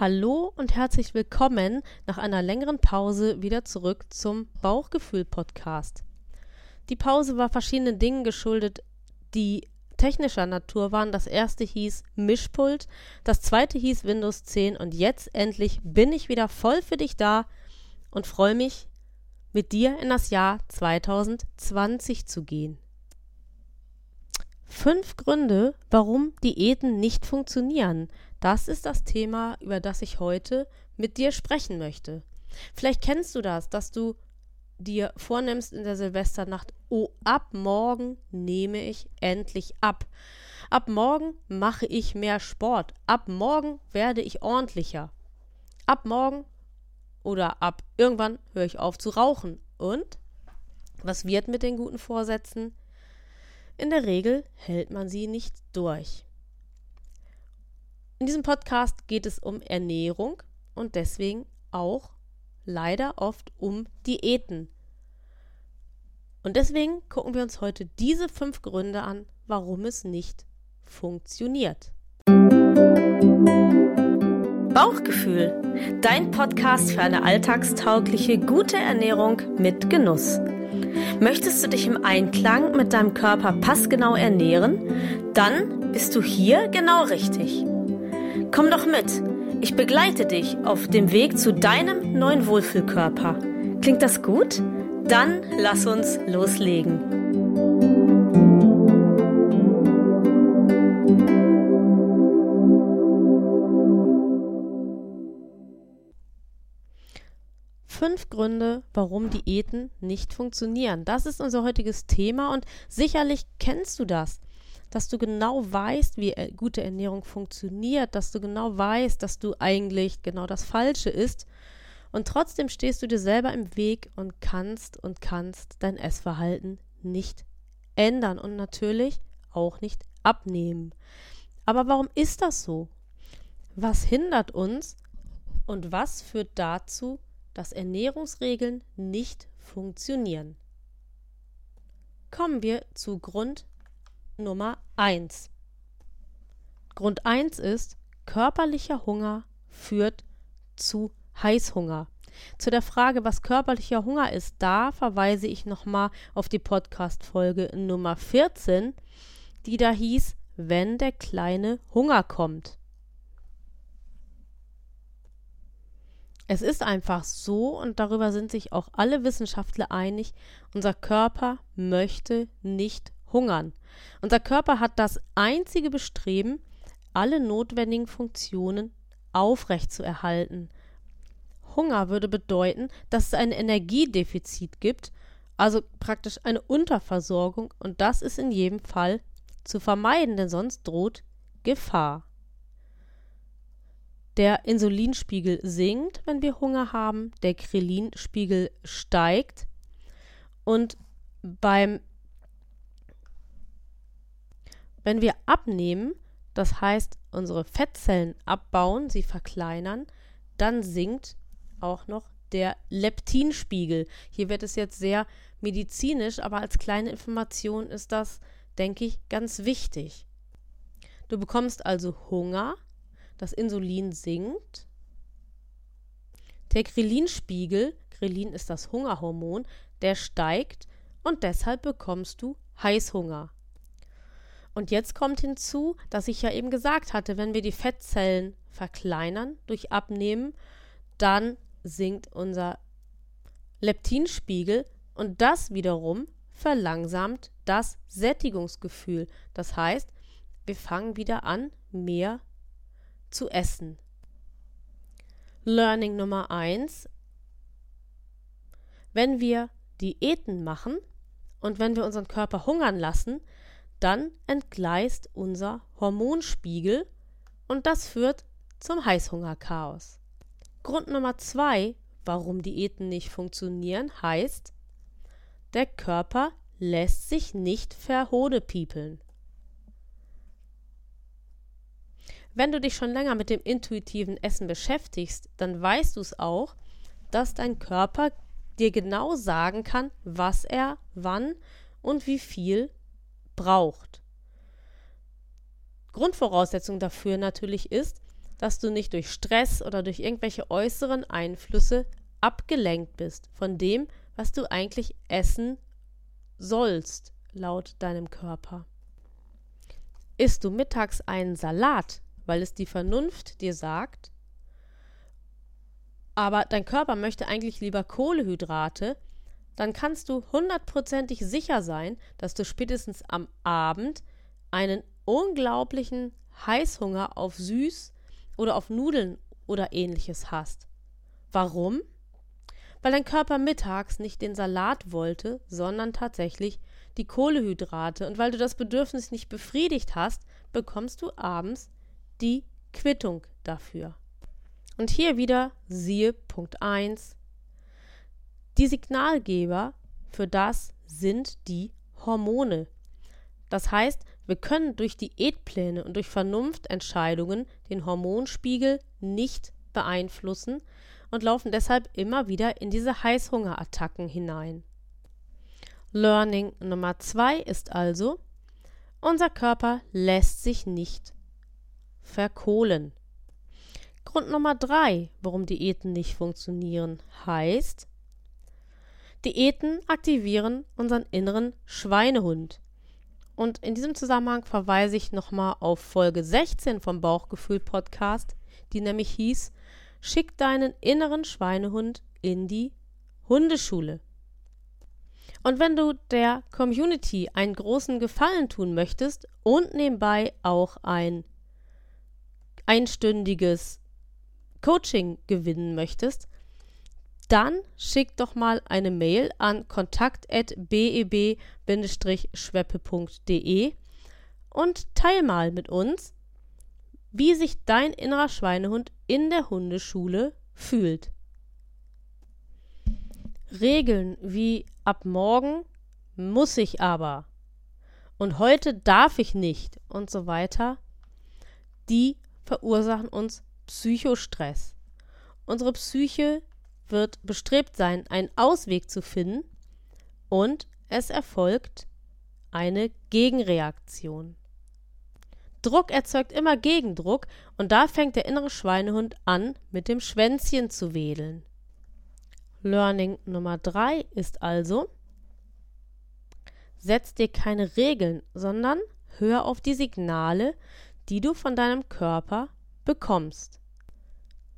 Hallo und herzlich willkommen nach einer längeren Pause wieder zurück zum Bauchgefühl-Podcast. Die Pause war verschiedenen Dingen geschuldet, die technischer Natur waren. Das erste hieß Mischpult, das zweite hieß Windows 10 und jetzt endlich bin ich wieder voll für dich da und freue mich, mit dir in das Jahr 2020 zu gehen. Fünf Gründe, warum Diäten nicht funktionieren. Das ist das Thema, über das ich heute mit dir sprechen möchte. Vielleicht kennst du das, dass du dir vornimmst in der Silvesternacht, oh, ab morgen nehme ich endlich ab. Ab morgen mache ich mehr Sport. Ab morgen werde ich ordentlicher. Ab morgen oder ab irgendwann höre ich auf zu rauchen. Und was wird mit den guten Vorsätzen? In der Regel hält man sie nicht durch. In diesem Podcast geht es um Ernährung und deswegen auch leider oft um Diäten. Und deswegen gucken wir uns heute diese fünf Gründe an, warum es nicht funktioniert. Bauchgefühl, dein Podcast für eine alltagstaugliche, gute Ernährung mit Genuss. Möchtest du dich im Einklang mit deinem Körper passgenau ernähren? Dann bist du hier genau richtig. Komm doch mit. Ich begleite dich auf dem Weg zu deinem neuen Wohlfühlkörper. Klingt das gut? Dann lass uns loslegen. Fünf Gründe, warum Diäten nicht funktionieren. Das ist unser heutiges Thema und sicherlich kennst du das, dass du genau weißt, wie äh, gute Ernährung funktioniert, dass du genau weißt, dass du eigentlich genau das Falsche isst und trotzdem stehst du dir selber im Weg und kannst und kannst dein Essverhalten nicht ändern und natürlich auch nicht abnehmen. Aber warum ist das so? Was hindert uns und was führt dazu, dass Ernährungsregeln nicht funktionieren. Kommen wir zu Grund Nummer 1. Grund 1 ist, körperlicher Hunger führt zu Heißhunger. Zu der Frage, was körperlicher Hunger ist, da verweise ich nochmal auf die Podcast-Folge Nummer 14, die da hieß, wenn der kleine Hunger kommt. Es ist einfach so, und darüber sind sich auch alle Wissenschaftler einig, unser Körper möchte nicht hungern. Unser Körper hat das einzige Bestreben, alle notwendigen Funktionen aufrechtzuerhalten. Hunger würde bedeuten, dass es ein Energiedefizit gibt, also praktisch eine Unterversorgung, und das ist in jedem Fall zu vermeiden, denn sonst droht Gefahr. Der Insulinspiegel sinkt, wenn wir Hunger haben, der Krelinspiegel steigt und beim wenn wir abnehmen, das heißt unsere Fettzellen abbauen, sie verkleinern, dann sinkt auch noch der Leptinspiegel. Hier wird es jetzt sehr medizinisch, aber als kleine Information ist das, denke ich, ganz wichtig. Du bekommst also Hunger, das Insulin sinkt. Der Krelinspiegel, Krelin ist das Hungerhormon, der steigt und deshalb bekommst du Heißhunger. Und jetzt kommt hinzu, dass ich ja eben gesagt hatte, wenn wir die Fettzellen verkleinern durch Abnehmen, dann sinkt unser Leptinspiegel und das wiederum verlangsamt das Sättigungsgefühl. Das heißt, wir fangen wieder an, mehr zu essen. Learning Nummer 1. Wenn wir Diäten machen und wenn wir unseren Körper hungern lassen, dann entgleist unser Hormonspiegel und das führt zum Heißhungerchaos. Grund Nummer 2, warum Diäten nicht funktionieren, heißt, der Körper lässt sich nicht verhodepiepeln. Wenn du dich schon länger mit dem intuitiven Essen beschäftigst, dann weißt du es auch, dass dein Körper dir genau sagen kann, was er wann und wie viel braucht. Grundvoraussetzung dafür natürlich ist, dass du nicht durch Stress oder durch irgendwelche äußeren Einflüsse abgelenkt bist von dem, was du eigentlich essen sollst, laut deinem Körper. Isst du mittags einen Salat, weil es die Vernunft dir sagt, aber dein Körper möchte eigentlich lieber Kohlehydrate, dann kannst du hundertprozentig sicher sein, dass du spätestens am Abend einen unglaublichen Heißhunger auf Süß oder auf Nudeln oder ähnliches hast. Warum? Weil dein Körper mittags nicht den Salat wollte, sondern tatsächlich die Kohlehydrate. Und weil du das Bedürfnis nicht befriedigt hast, bekommst du abends die Quittung dafür. Und hier wieder siehe Punkt 1. Die Signalgeber für das sind die Hormone. Das heißt, wir können durch Diätpläne und durch Vernunftentscheidungen den Hormonspiegel nicht beeinflussen und laufen deshalb immer wieder in diese Heißhungerattacken hinein. Learning Nummer zwei ist also, unser Körper lässt sich nicht verkohlen. Grund Nummer drei, warum Diäten nicht funktionieren, heißt, Diäten aktivieren unseren inneren Schweinehund. Und in diesem Zusammenhang verweise ich nochmal auf Folge 16 vom Bauchgefühl Podcast, die nämlich hieß, Schick deinen inneren Schweinehund in die Hundeschule. Und wenn du der Community einen großen Gefallen tun möchtest und nebenbei auch ein einstündiges Coaching gewinnen möchtest, dann schick doch mal eine Mail an kontakt.beb-schweppe.de und teil mal mit uns, wie sich dein innerer Schweinehund in der Hundeschule fühlt. Regeln wie ab morgen muss ich aber und heute darf ich nicht und so weiter, die verursachen uns Psychostress. Unsere Psyche wird bestrebt sein, einen Ausweg zu finden und es erfolgt eine Gegenreaktion. Druck erzeugt immer Gegendruck und da fängt der innere Schweinehund an, mit dem Schwänzchen zu wedeln. Learning Nummer drei ist also, setz dir keine Regeln, sondern hör auf die Signale, die du von deinem Körper bekommst.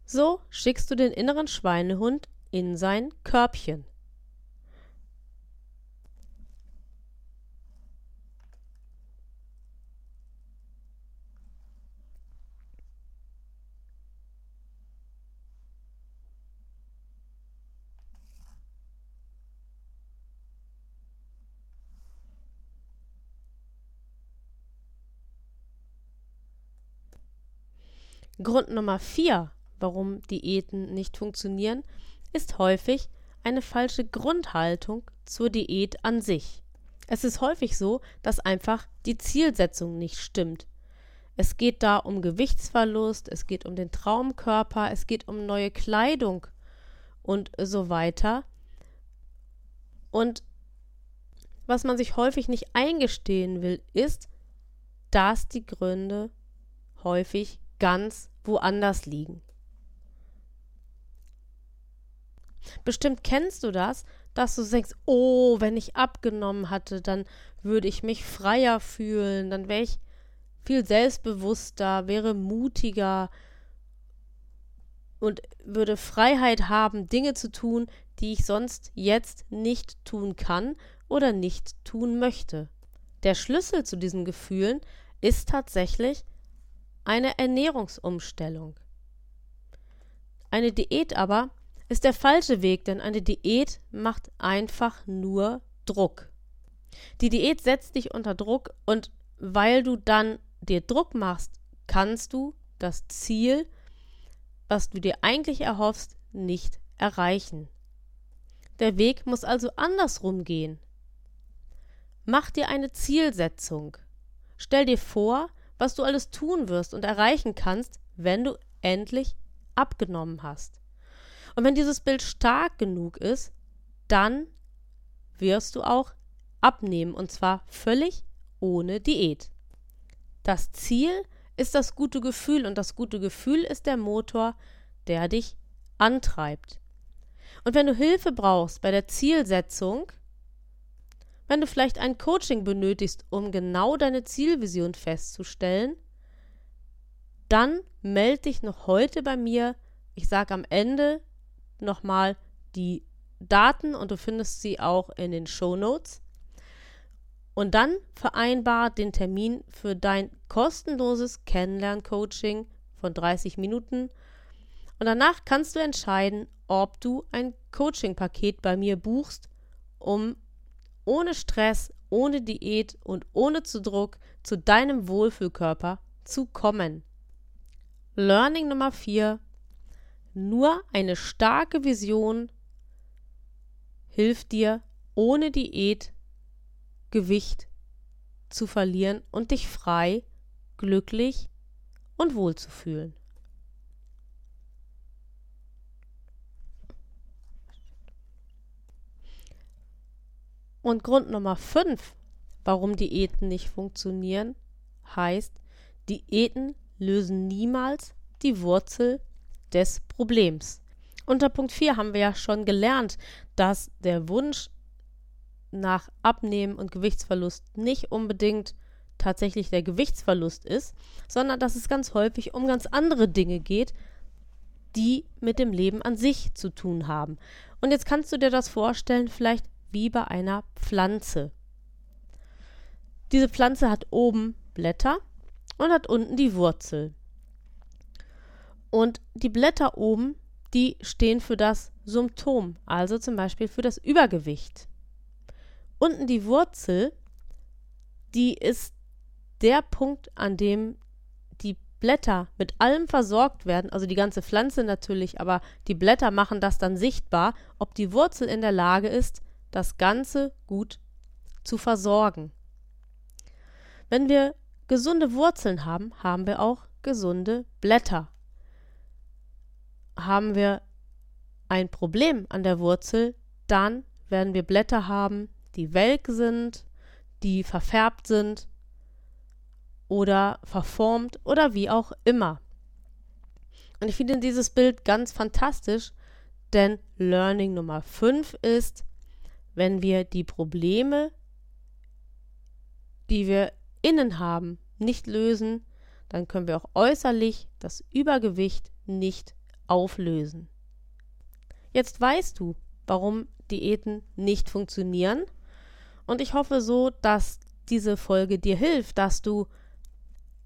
So schickst du den inneren Schweinehund in sein Körbchen. Grund Nummer vier warum Diäten nicht funktionieren, ist häufig eine falsche Grundhaltung zur Diät an sich. Es ist häufig so, dass einfach die Zielsetzung nicht stimmt. Es geht da um Gewichtsverlust, es geht um den Traumkörper, es geht um neue Kleidung und so weiter. Und was man sich häufig nicht eingestehen will, ist, dass die Gründe häufig ganz woanders liegen. Bestimmt kennst du das, dass du denkst, oh, wenn ich abgenommen hatte, dann würde ich mich freier fühlen, dann wäre ich viel selbstbewusster, wäre mutiger und würde Freiheit haben, Dinge zu tun, die ich sonst jetzt nicht tun kann oder nicht tun möchte. Der Schlüssel zu diesen Gefühlen ist tatsächlich eine Ernährungsumstellung. Eine Diät aber ist der falsche Weg, denn eine Diät macht einfach nur Druck. Die Diät setzt dich unter Druck und weil du dann dir Druck machst, kannst du das Ziel, was du dir eigentlich erhoffst, nicht erreichen. Der Weg muss also andersrum gehen. Mach dir eine Zielsetzung. Stell dir vor, was du alles tun wirst und erreichen kannst, wenn du endlich abgenommen hast. Und wenn dieses Bild stark genug ist, dann wirst du auch abnehmen und zwar völlig ohne Diät. Das Ziel ist das gute Gefühl und das gute Gefühl ist der Motor, der dich antreibt. Und wenn du Hilfe brauchst bei der Zielsetzung, wenn du vielleicht ein Coaching benötigst, um genau deine Zielvision festzustellen, dann melde dich noch heute bei mir. Ich sage am Ende nochmal die Daten und du findest sie auch in den Show Notes. Und dann vereinbar den Termin für dein kostenloses Kennenlern-Coaching von 30 Minuten. Und danach kannst du entscheiden, ob du ein Coaching-Paket bei mir buchst, um ohne Stress, ohne Diät und ohne zu Druck zu deinem Wohlfühlkörper zu kommen. Learning Nummer 4. Nur eine starke Vision hilft dir, ohne Diät Gewicht zu verlieren und dich frei, glücklich und wohl zu fühlen. Und Grund Nummer 5, warum Diäten nicht funktionieren, heißt, Diäten lösen niemals die Wurzel des Problems. Unter Punkt 4 haben wir ja schon gelernt, dass der Wunsch nach Abnehmen und Gewichtsverlust nicht unbedingt tatsächlich der Gewichtsverlust ist, sondern dass es ganz häufig um ganz andere Dinge geht, die mit dem Leben an sich zu tun haben. Und jetzt kannst du dir das vorstellen, vielleicht wie bei einer Pflanze. Diese Pflanze hat oben Blätter und hat unten die Wurzel. Und die Blätter oben, die stehen für das Symptom, also zum Beispiel für das Übergewicht. Unten die Wurzel, die ist der Punkt, an dem die Blätter mit allem versorgt werden, also die ganze Pflanze natürlich, aber die Blätter machen das dann sichtbar, ob die Wurzel in der Lage ist, das Ganze gut zu versorgen. Wenn wir gesunde Wurzeln haben, haben wir auch gesunde Blätter. Haben wir ein Problem an der Wurzel, dann werden wir Blätter haben, die welk sind, die verfärbt sind oder verformt oder wie auch immer. Und ich finde dieses Bild ganz fantastisch, denn Learning Nummer 5 ist, wenn wir die Probleme, die wir innen haben, nicht lösen, dann können wir auch äußerlich das Übergewicht nicht auflösen. Jetzt weißt du, warum Diäten nicht funktionieren und ich hoffe so, dass diese Folge dir hilft, dass du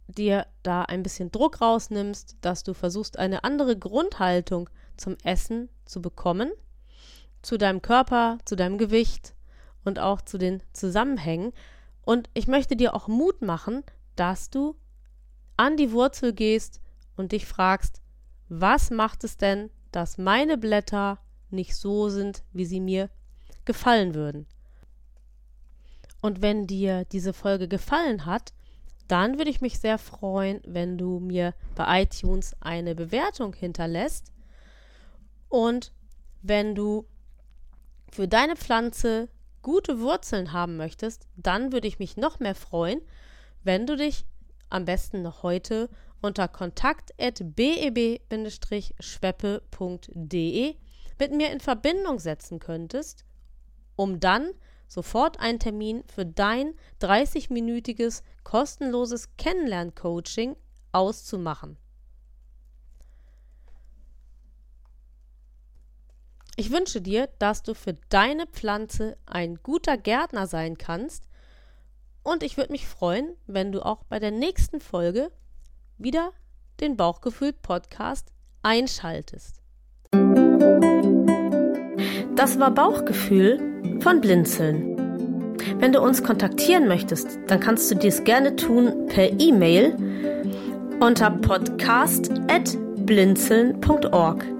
dir da ein bisschen Druck rausnimmst, dass du versuchst, eine andere Grundhaltung zum Essen zu bekommen zu deinem Körper, zu deinem Gewicht und auch zu den Zusammenhängen. Und ich möchte dir auch Mut machen, dass du an die Wurzel gehst und dich fragst, was macht es denn, dass meine Blätter nicht so sind, wie sie mir gefallen würden? Und wenn dir diese Folge gefallen hat, dann würde ich mich sehr freuen, wenn du mir bei iTunes eine Bewertung hinterlässt und wenn du für deine Pflanze gute Wurzeln haben möchtest, dann würde ich mich noch mehr freuen, wenn du dich am besten noch heute unter kontakt.beb-schweppe.de mit mir in Verbindung setzen könntest, um dann sofort einen Termin für dein 30-minütiges kostenloses Kennenlern-Coaching auszumachen. Ich wünsche dir, dass du für deine Pflanze ein guter Gärtner sein kannst und ich würde mich freuen, wenn du auch bei der nächsten Folge wieder den Bauchgefühl Podcast einschaltest. Das war Bauchgefühl von Blinzeln. Wenn du uns kontaktieren möchtest, dann kannst du dies gerne tun per E-Mail unter podcast@blinzeln.org.